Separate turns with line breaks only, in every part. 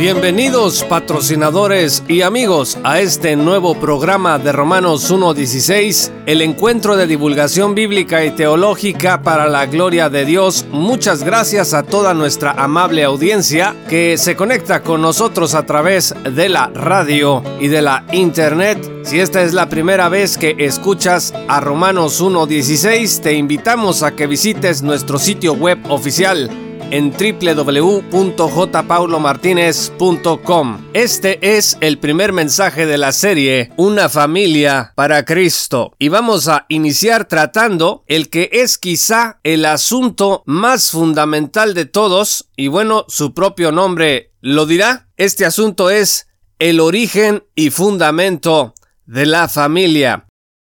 Bienvenidos patrocinadores y amigos a este nuevo programa de Romanos 1.16, el encuentro de divulgación bíblica y teológica para la gloria de Dios. Muchas gracias a toda nuestra amable audiencia que se conecta con nosotros a través de la radio y de la internet. Si esta es la primera vez que escuchas a Romanos 1.16, te invitamos a que visites nuestro sitio web oficial en www.jpaulomartinez.com. Este es el primer mensaje de la serie Una familia para Cristo y vamos a iniciar tratando el que es quizá el asunto más fundamental de todos y bueno, su propio nombre lo dirá. Este asunto es el origen y fundamento de la familia.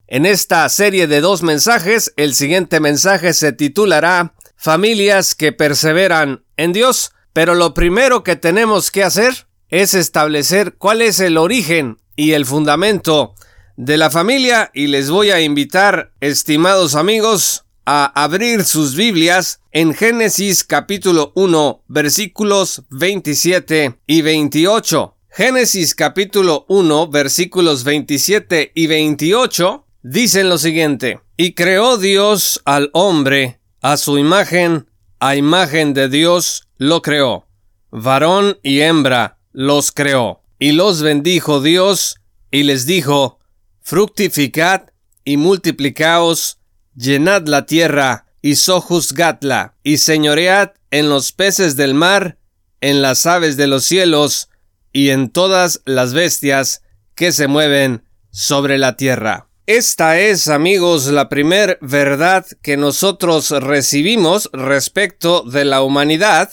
En esta serie de dos mensajes, el siguiente mensaje se titulará familias que perseveran en Dios, pero lo primero que tenemos que hacer es establecer cuál es el origen y el fundamento de la familia y les voy a invitar, estimados amigos, a abrir sus Biblias en Génesis capítulo 1 versículos 27 y 28. Génesis capítulo 1 versículos 27 y 28 dicen lo siguiente, y creó Dios al hombre a su imagen, a imagen de Dios, lo creó. Varón y hembra los creó. Y los bendijo Dios, y les dijo, Fructificad y multiplicaos, llenad la tierra, y sojuzgadla, y señoread en los peces del mar, en las aves de los cielos, y en todas las bestias que se mueven sobre la tierra. Esta es, amigos, la primer verdad que nosotros recibimos respecto de la humanidad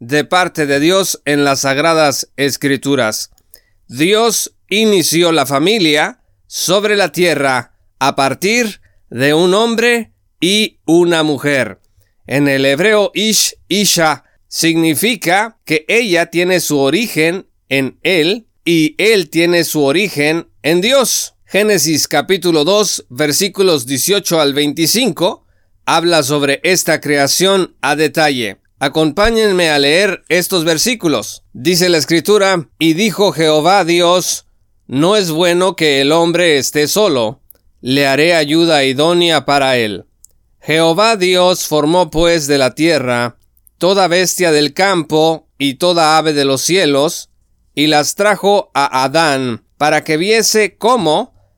de parte de Dios en las sagradas escrituras. Dios inició la familia sobre la tierra a partir de un hombre y una mujer. En el hebreo ish, isha, significa que ella tiene su origen en él y él tiene su origen en Dios. Génesis capítulo 2 versículos 18 al 25 habla sobre esta creación a detalle. Acompáñenme a leer estos versículos. Dice la escritura, y dijo Jehová Dios, no es bueno que el hombre esté solo, le haré ayuda idónea para él. Jehová Dios formó pues de la tierra toda bestia del campo y toda ave de los cielos, y las trajo a Adán, para que viese cómo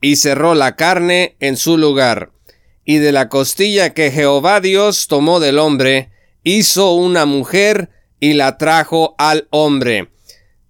y cerró la carne en su lugar. Y de la costilla que Jehová Dios tomó del hombre, hizo una mujer y la trajo al hombre.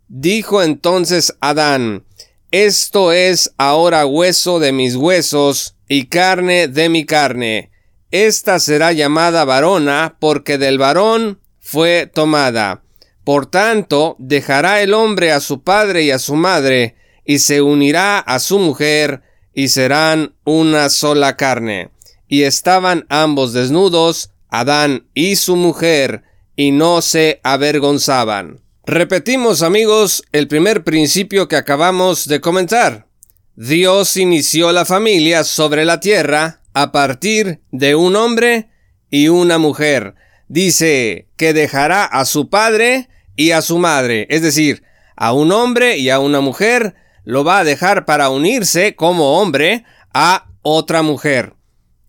Dijo entonces Adán, Esto es ahora hueso de mis huesos y carne de mi carne. Esta será llamada varona porque del varón fue tomada. Por tanto, dejará el hombre a su padre y a su madre, y se unirá a su mujer, y serán una sola carne. Y estaban ambos desnudos, Adán y su mujer, y no se avergonzaban. Repetimos amigos el primer principio que acabamos de comentar. Dios inició la familia sobre la tierra a partir de un hombre y una mujer. Dice que dejará a su padre y a su madre, es decir, a un hombre y a una mujer, lo va a dejar para unirse como hombre a otra mujer.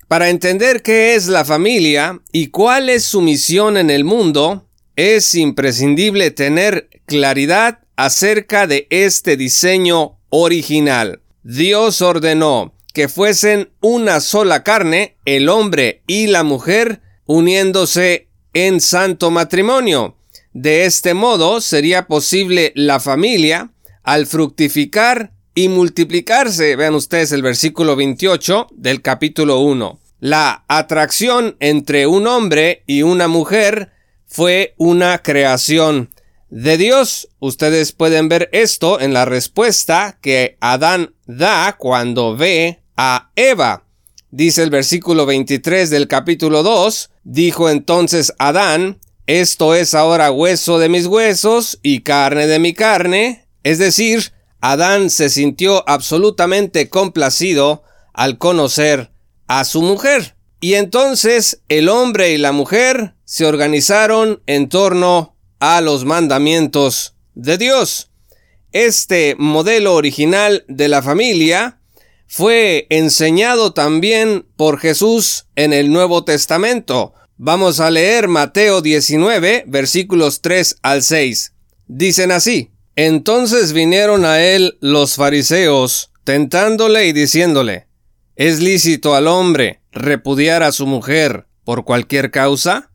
Para entender qué es la familia y cuál es su misión en el mundo, es imprescindible tener claridad acerca de este diseño original. Dios ordenó que fuesen una sola carne, el hombre y la mujer, uniéndose en santo matrimonio. De este modo sería posible la familia al fructificar y multiplicarse. Vean ustedes el versículo 28 del capítulo 1. La atracción entre un hombre y una mujer fue una creación de Dios. Ustedes pueden ver esto en la respuesta que Adán da cuando ve a Eva. Dice el versículo 23 del capítulo 2, dijo entonces Adán, esto es ahora hueso de mis huesos y carne de mi carne. Es decir, Adán se sintió absolutamente complacido al conocer a su mujer. Y entonces el hombre y la mujer se organizaron en torno a los mandamientos de Dios. Este modelo original de la familia fue enseñado también por Jesús en el Nuevo Testamento. Vamos a leer Mateo 19, versículos 3 al 6. Dicen así, Entonces vinieron a él los fariseos, tentándole y diciéndole, ¿Es lícito al hombre repudiar a su mujer por cualquier causa?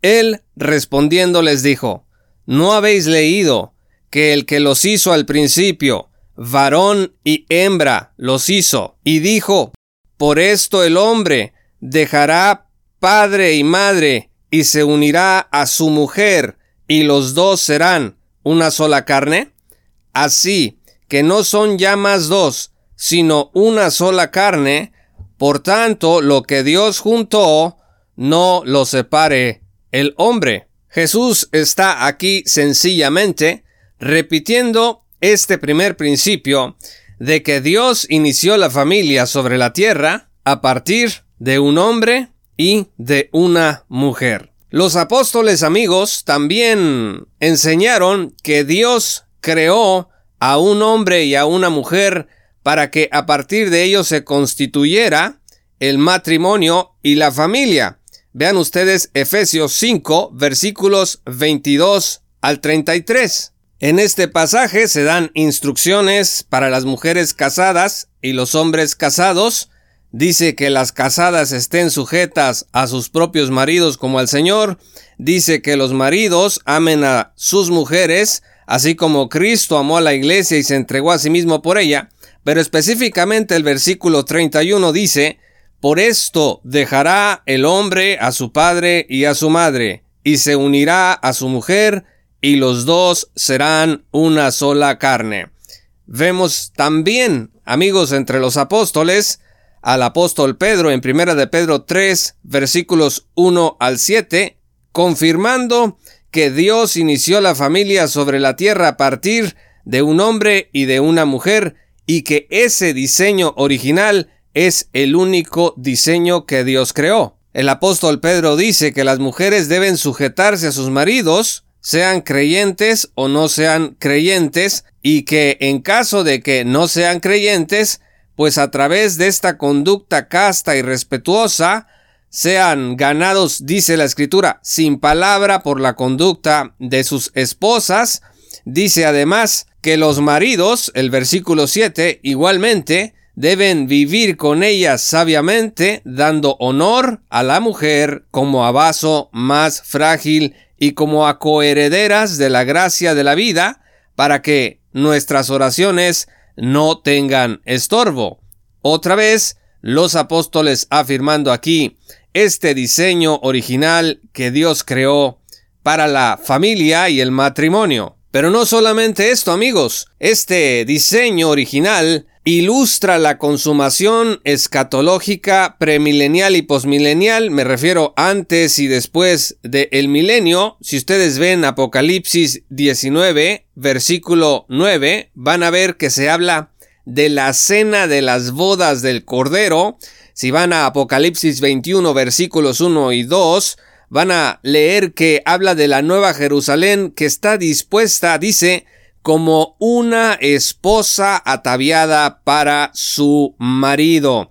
Él respondiendo les dijo, ¿No habéis leído que el que los hizo al principio, varón y hembra, los hizo, y dijo, Por esto el hombre dejará padre y madre, y se unirá a su mujer, y los dos serán una sola carne? Así que no son ya más dos, sino una sola carne, por tanto lo que Dios juntó, no lo separe el hombre. Jesús está aquí sencillamente repitiendo este primer principio de que Dios inició la familia sobre la tierra a partir de un hombre y de una mujer. Los apóstoles amigos también enseñaron que Dios creó a un hombre y a una mujer para que a partir de ellos se constituyera el matrimonio y la familia. Vean ustedes Efesios 5 versículos 22 al 33. En este pasaje se dan instrucciones para las mujeres casadas y los hombres casados. Dice que las casadas estén sujetas a sus propios maridos como al Señor. Dice que los maridos amen a sus mujeres, así como Cristo amó a la iglesia y se entregó a sí mismo por ella. Pero específicamente el versículo 31 dice, Por esto dejará el hombre a su padre y a su madre, y se unirá a su mujer, y los dos serán una sola carne. Vemos también, amigos, entre los apóstoles, al apóstol Pedro en primera de Pedro 3, versículos 1 al 7, confirmando que Dios inició la familia sobre la tierra a partir de un hombre y de una mujer, y que ese diseño original es el único diseño que Dios creó. El apóstol Pedro dice que las mujeres deben sujetarse a sus maridos, sean creyentes o no sean creyentes, y que en caso de que no sean creyentes, pues a través de esta conducta casta y respetuosa, sean ganados, dice la escritura, sin palabra por la conducta de sus esposas. Dice además que los maridos, el versículo 7, igualmente, deben vivir con ellas sabiamente, dando honor a la mujer como a vaso más frágil y como a coherederas de la gracia de la vida, para que nuestras oraciones no tengan estorbo. Otra vez, los apóstoles afirmando aquí este diseño original que Dios creó para la familia y el matrimonio. Pero no solamente esto, amigos, este diseño original ilustra la consumación escatológica premilenial y posmilenial, me refiero antes y después del milenio. Si ustedes ven Apocalipsis 19, versículo 9, van a ver que se habla de la cena de las bodas del Cordero. Si van a Apocalipsis 21, versículos 1 y 2, van a leer que habla de la nueva Jerusalén que está dispuesta, dice, como una esposa ataviada para su marido.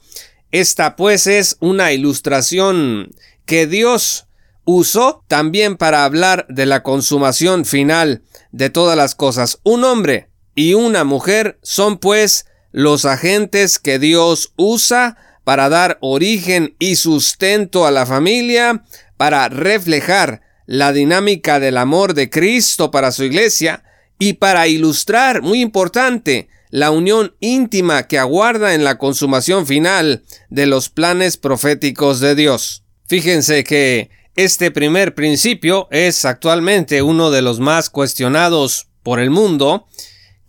Esta pues es una ilustración que Dios usó también para hablar de la consumación final de todas las cosas. Un hombre y una mujer son pues los agentes que Dios usa para dar origen y sustento a la familia, para reflejar la dinámica del amor de Cristo para su iglesia y para ilustrar, muy importante, la unión íntima que aguarda en la consumación final de los planes proféticos de Dios. Fíjense que este primer principio es actualmente uno de los más cuestionados por el mundo,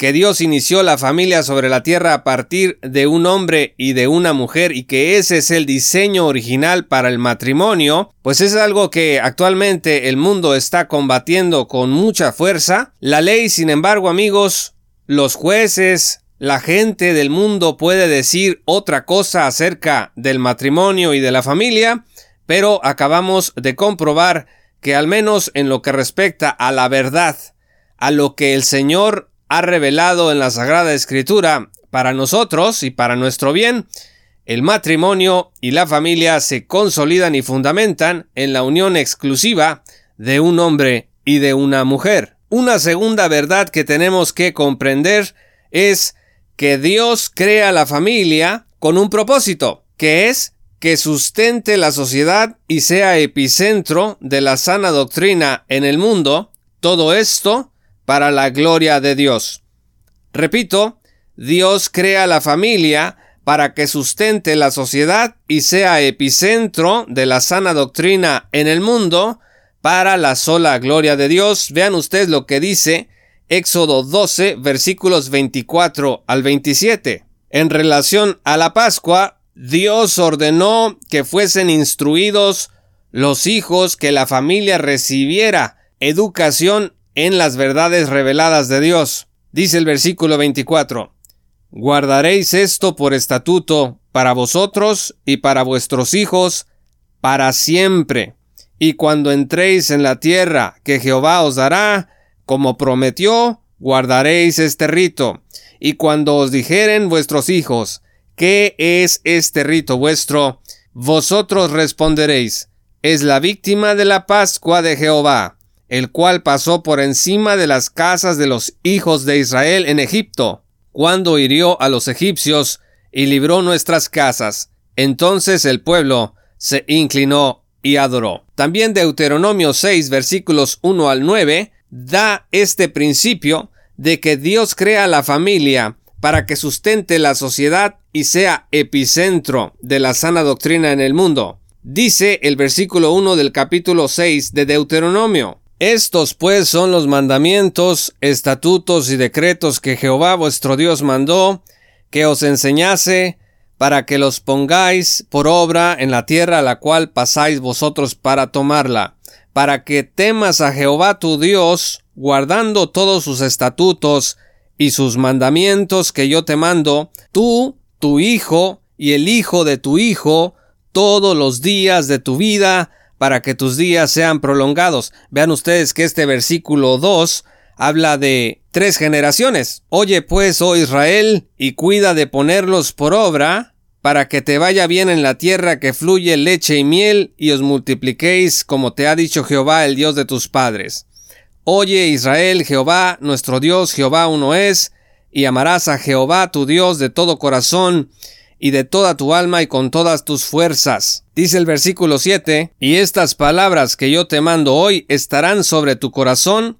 que Dios inició la familia sobre la tierra a partir de un hombre y de una mujer y que ese es el diseño original para el matrimonio, pues es algo que actualmente el mundo está combatiendo con mucha fuerza. La ley, sin embargo, amigos, los jueces, la gente del mundo puede decir otra cosa acerca del matrimonio y de la familia, pero acabamos de comprobar que al menos en lo que respecta a la verdad, a lo que el Señor ha revelado en la Sagrada Escritura para nosotros y para nuestro bien, el matrimonio y la familia se consolidan y fundamentan en la unión exclusiva de un hombre y de una mujer. Una segunda verdad que tenemos que comprender es que Dios crea la familia con un propósito, que es que sustente la sociedad y sea epicentro de la sana doctrina en el mundo, todo esto para la gloria de Dios. Repito, Dios crea la familia para que sustente la sociedad y sea epicentro de la sana doctrina en el mundo para la sola gloria de Dios. Vean ustedes lo que dice Éxodo 12 versículos 24 al 27. En relación a la Pascua, Dios ordenó que fuesen instruidos los hijos que la familia recibiera educación en las verdades reveladas de Dios. Dice el versículo 24, Guardaréis esto por estatuto para vosotros y para vuestros hijos para siempre. Y cuando entréis en la tierra que Jehová os dará, como prometió, guardaréis este rito. Y cuando os dijeren vuestros hijos, ¿qué es este rito vuestro? Vosotros responderéis, es la víctima de la Pascua de Jehová el cual pasó por encima de las casas de los hijos de Israel en Egipto, cuando hirió a los egipcios y libró nuestras casas. Entonces el pueblo se inclinó y adoró. También Deuteronomio 6 versículos 1 al 9 da este principio de que Dios crea la familia para que sustente la sociedad y sea epicentro de la sana doctrina en el mundo. Dice el versículo 1 del capítulo 6 de Deuteronomio. Estos pues son los mandamientos, estatutos y decretos que Jehová vuestro Dios mandó, que os enseñase, para que los pongáis por obra en la tierra a la cual pasáis vosotros para tomarla, para que temas a Jehová tu Dios, guardando todos sus estatutos y sus mandamientos que yo te mando, tú, tu hijo y el hijo de tu hijo, todos los días de tu vida, para que tus días sean prolongados. Vean ustedes que este versículo 2 habla de tres generaciones. Oye pues, oh Israel, y cuida de ponerlos por obra, para que te vaya bien en la tierra que fluye leche y miel, y os multipliquéis como te ha dicho Jehová, el Dios de tus padres. Oye Israel, Jehová, nuestro Dios, Jehová uno es, y amarás a Jehová tu Dios de todo corazón, y de toda tu alma y con todas tus fuerzas. Dice el versículo 7, y estas palabras que yo te mando hoy estarán sobre tu corazón,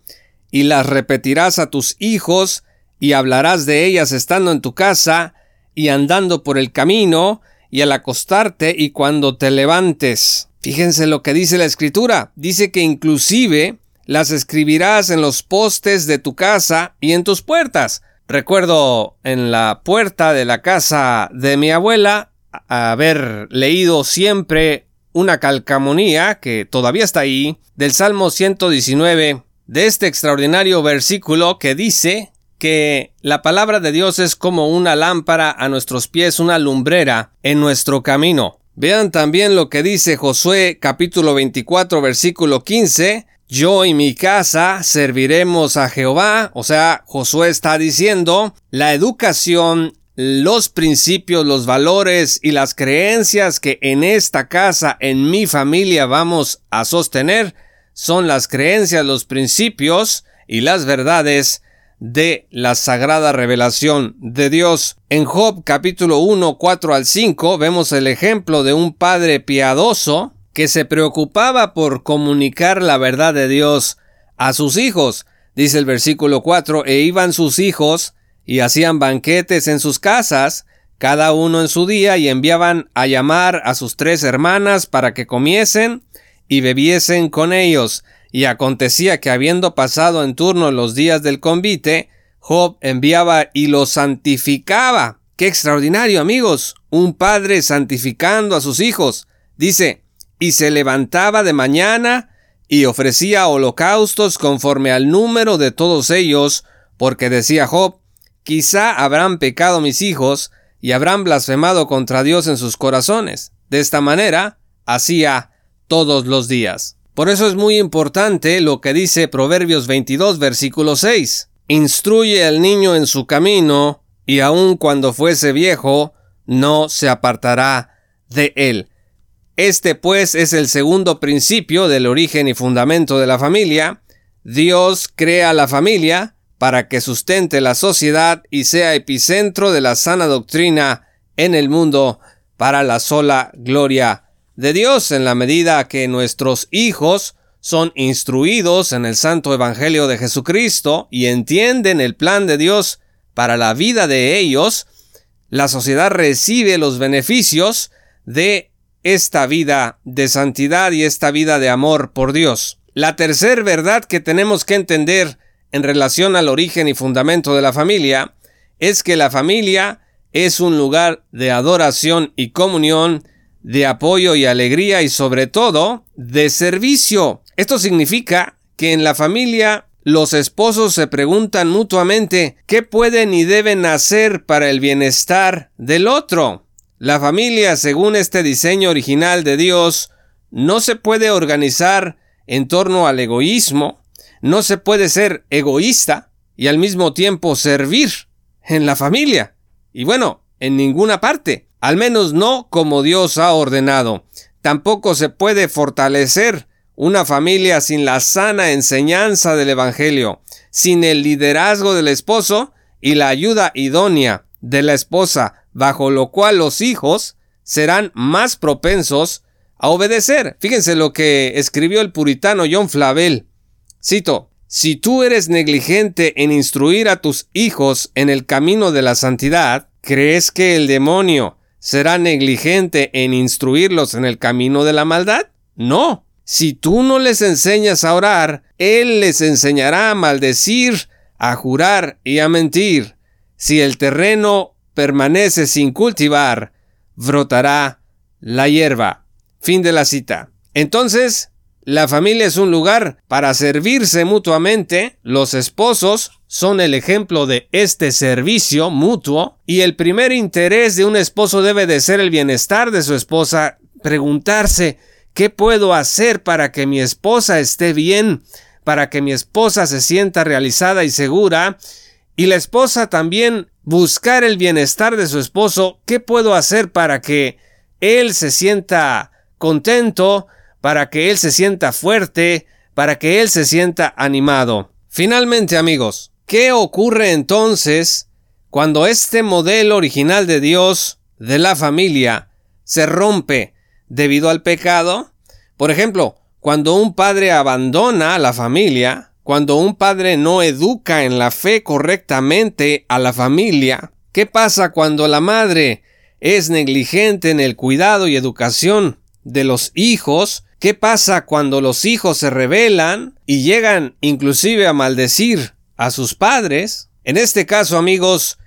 y las repetirás a tus hijos, y hablarás de ellas estando en tu casa, y andando por el camino, y al acostarte y cuando te levantes. Fíjense lo que dice la escritura. Dice que inclusive las escribirás en los postes de tu casa y en tus puertas. Recuerdo en la puerta de la casa de mi abuela haber leído siempre una calcamonía que todavía está ahí del Salmo 119 de este extraordinario versículo que dice que la palabra de Dios es como una lámpara a nuestros pies, una lumbrera en nuestro camino. Vean también lo que dice Josué capítulo 24 versículo 15, yo y mi casa serviremos a Jehová. O sea, Josué está diciendo, la educación, los principios, los valores y las creencias que en esta casa, en mi familia vamos a sostener, son las creencias, los principios y las verdades de la sagrada revelación de Dios. En Job capítulo 1, 4 al 5 vemos el ejemplo de un padre piadoso que se preocupaba por comunicar la verdad de Dios a sus hijos. Dice el versículo 4, e iban sus hijos y hacían banquetes en sus casas, cada uno en su día, y enviaban a llamar a sus tres hermanas para que comiesen y bebiesen con ellos. Y acontecía que habiendo pasado en turno los días del convite, Job enviaba y los santificaba. ¡Qué extraordinario, amigos! Un padre santificando a sus hijos. Dice, y se levantaba de mañana y ofrecía holocaustos conforme al número de todos ellos, porque decía Job, quizá habrán pecado mis hijos y habrán blasfemado contra Dios en sus corazones. De esta manera, hacía todos los días. Por eso es muy importante lo que dice Proverbios 22, versículo 6. Instruye al niño en su camino, y aun cuando fuese viejo, no se apartará de él. Este pues es el segundo principio del origen y fundamento de la familia. Dios crea la familia para que sustente la sociedad y sea epicentro de la sana doctrina en el mundo para la sola gloria de Dios en la medida que nuestros hijos son instruidos en el santo evangelio de Jesucristo y entienden el plan de Dios para la vida de ellos, la sociedad recibe los beneficios de esta vida de santidad y esta vida de amor por Dios. La tercera verdad que tenemos que entender en relación al origen y fundamento de la familia es que la familia es un lugar de adoración y comunión, de apoyo y alegría y sobre todo de servicio. Esto significa que en la familia los esposos se preguntan mutuamente qué pueden y deben hacer para el bienestar del otro. La familia, según este diseño original de Dios, no se puede organizar en torno al egoísmo, no se puede ser egoísta y al mismo tiempo servir en la familia. Y bueno, en ninguna parte, al menos no como Dios ha ordenado. Tampoco se puede fortalecer una familia sin la sana enseñanza del Evangelio, sin el liderazgo del esposo y la ayuda idónea de la esposa bajo lo cual los hijos serán más propensos a obedecer. Fíjense lo que escribió el puritano John Flavel. Cito, si tú eres negligente en instruir a tus hijos en el camino de la santidad, ¿crees que el demonio será negligente en instruirlos en el camino de la maldad? No. Si tú no les enseñas a orar, Él les enseñará a maldecir, a jurar y a mentir. Si el terreno permanece sin cultivar, brotará la hierba. Fin de la cita. Entonces, la familia es un lugar para servirse mutuamente, los esposos son el ejemplo de este servicio mutuo y el primer interés de un esposo debe de ser el bienestar de su esposa, preguntarse ¿qué puedo hacer para que mi esposa esté bien? para que mi esposa se sienta realizada y segura y la esposa también buscar el bienestar de su esposo, ¿qué puedo hacer para que él se sienta contento, para que él se sienta fuerte, para que él se sienta animado? Finalmente, amigos, ¿qué ocurre entonces cuando este modelo original de Dios, de la familia, se rompe debido al pecado? Por ejemplo, cuando un padre abandona a la familia, cuando un padre no educa en la fe correctamente a la familia, ¿qué pasa cuando la madre es negligente en el cuidado y educación de los hijos? ¿Qué pasa cuando los hijos se rebelan y llegan inclusive a maldecir a sus padres? En este caso, amigos,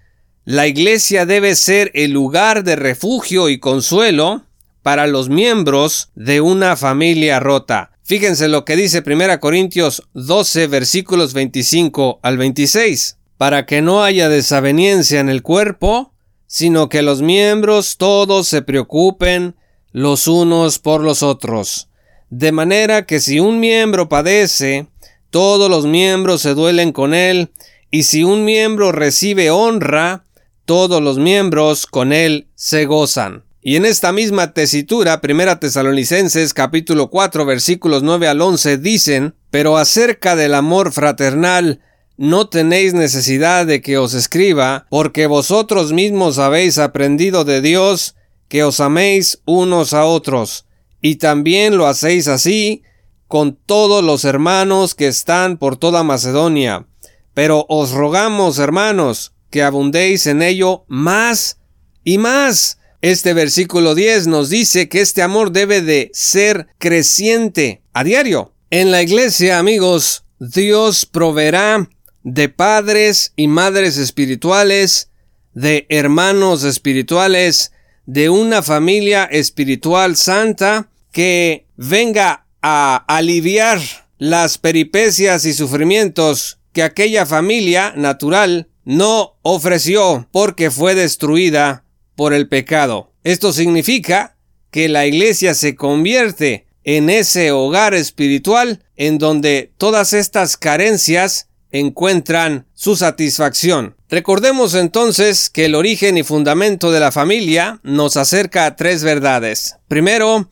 la iglesia debe ser el lugar de refugio y consuelo para los miembros de una familia rota. Fíjense lo que dice 1 Corintios 12 versículos 25 al 26. Para que no haya desaveniencia en el cuerpo, sino que los miembros todos se preocupen los unos por los otros. De manera que si un miembro padece, todos los miembros se duelen con él, y si un miembro recibe honra, todos los miembros con él se gozan. Y en esta misma tesitura, Primera Tesalonicenses capítulo 4 versículos 9 al 11 dicen, pero acerca del amor fraternal, no tenéis necesidad de que os escriba, porque vosotros mismos habéis aprendido de Dios que os améis unos a otros, y también lo hacéis así con todos los hermanos que están por toda Macedonia. Pero os rogamos, hermanos, que abundéis en ello más y más. Este versículo 10 nos dice que este amor debe de ser creciente a diario. En la iglesia, amigos, Dios proveerá de padres y madres espirituales, de hermanos espirituales, de una familia espiritual santa que venga a aliviar las peripecias y sufrimientos que aquella familia natural no ofreció porque fue destruida por el pecado. Esto significa que la iglesia se convierte en ese hogar espiritual en donde todas estas carencias encuentran su satisfacción. Recordemos entonces que el origen y fundamento de la familia nos acerca a tres verdades. Primero,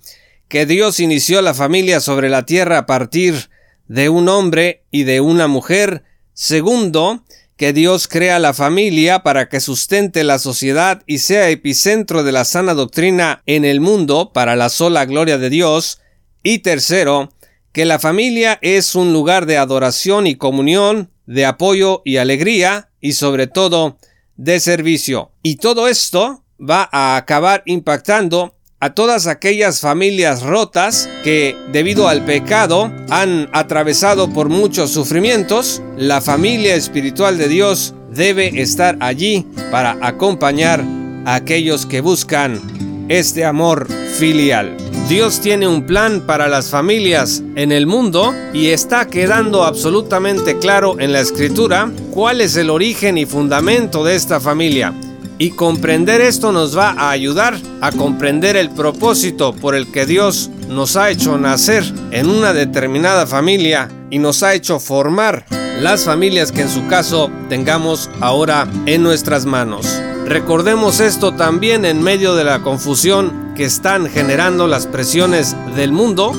que Dios inició la familia sobre la tierra a partir de un hombre y de una mujer. Segundo, que Dios crea la familia para que sustente la sociedad y sea epicentro de la sana doctrina en el mundo para la sola gloria de Dios. Y tercero, que la familia es un lugar de adoración y comunión de apoyo y alegría y sobre todo de servicio. Y todo esto va a acabar impactando a todas aquellas familias rotas que debido al pecado han atravesado por muchos sufrimientos. La familia espiritual de Dios debe estar allí para acompañar a aquellos que buscan este amor filial. Dios tiene un plan para las familias en el mundo y está quedando absolutamente claro en la escritura cuál es el origen y fundamento de esta familia. Y comprender esto nos va a ayudar a comprender el propósito por el que Dios nos ha hecho nacer en una determinada familia y nos ha hecho formar las familias que en su caso tengamos ahora en nuestras manos. Recordemos esto también en medio de la confusión que están generando las presiones del mundo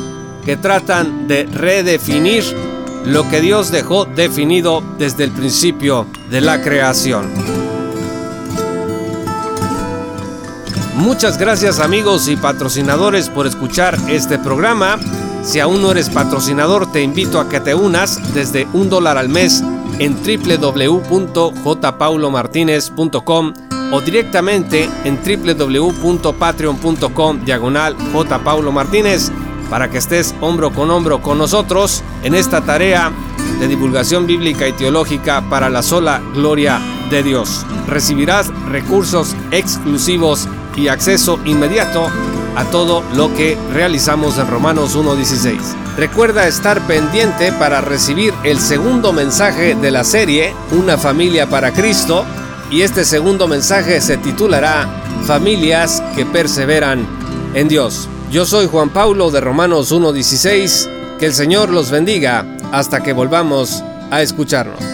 que tratan de redefinir lo que Dios dejó definido desde el principio de la creación. Muchas gracias amigos y patrocinadores por escuchar este programa. Si aún no eres patrocinador, te invito a que te unas desde un dólar al mes en www.jpaulomartinez.com o directamente en www.patreon.com diagonal J. Paulo Martínez para que estés hombro con hombro con nosotros en esta tarea de divulgación bíblica y teológica para la sola gloria de Dios. Recibirás recursos exclusivos y acceso inmediato a todo lo que realizamos en Romanos 1.16. Recuerda estar pendiente para recibir el segundo mensaje de la serie Una familia para Cristo y este segundo mensaje se titulará Familias que perseveran en Dios. Yo soy Juan Paulo de Romanos 1.16. Que el Señor los bendiga hasta que volvamos a escucharnos.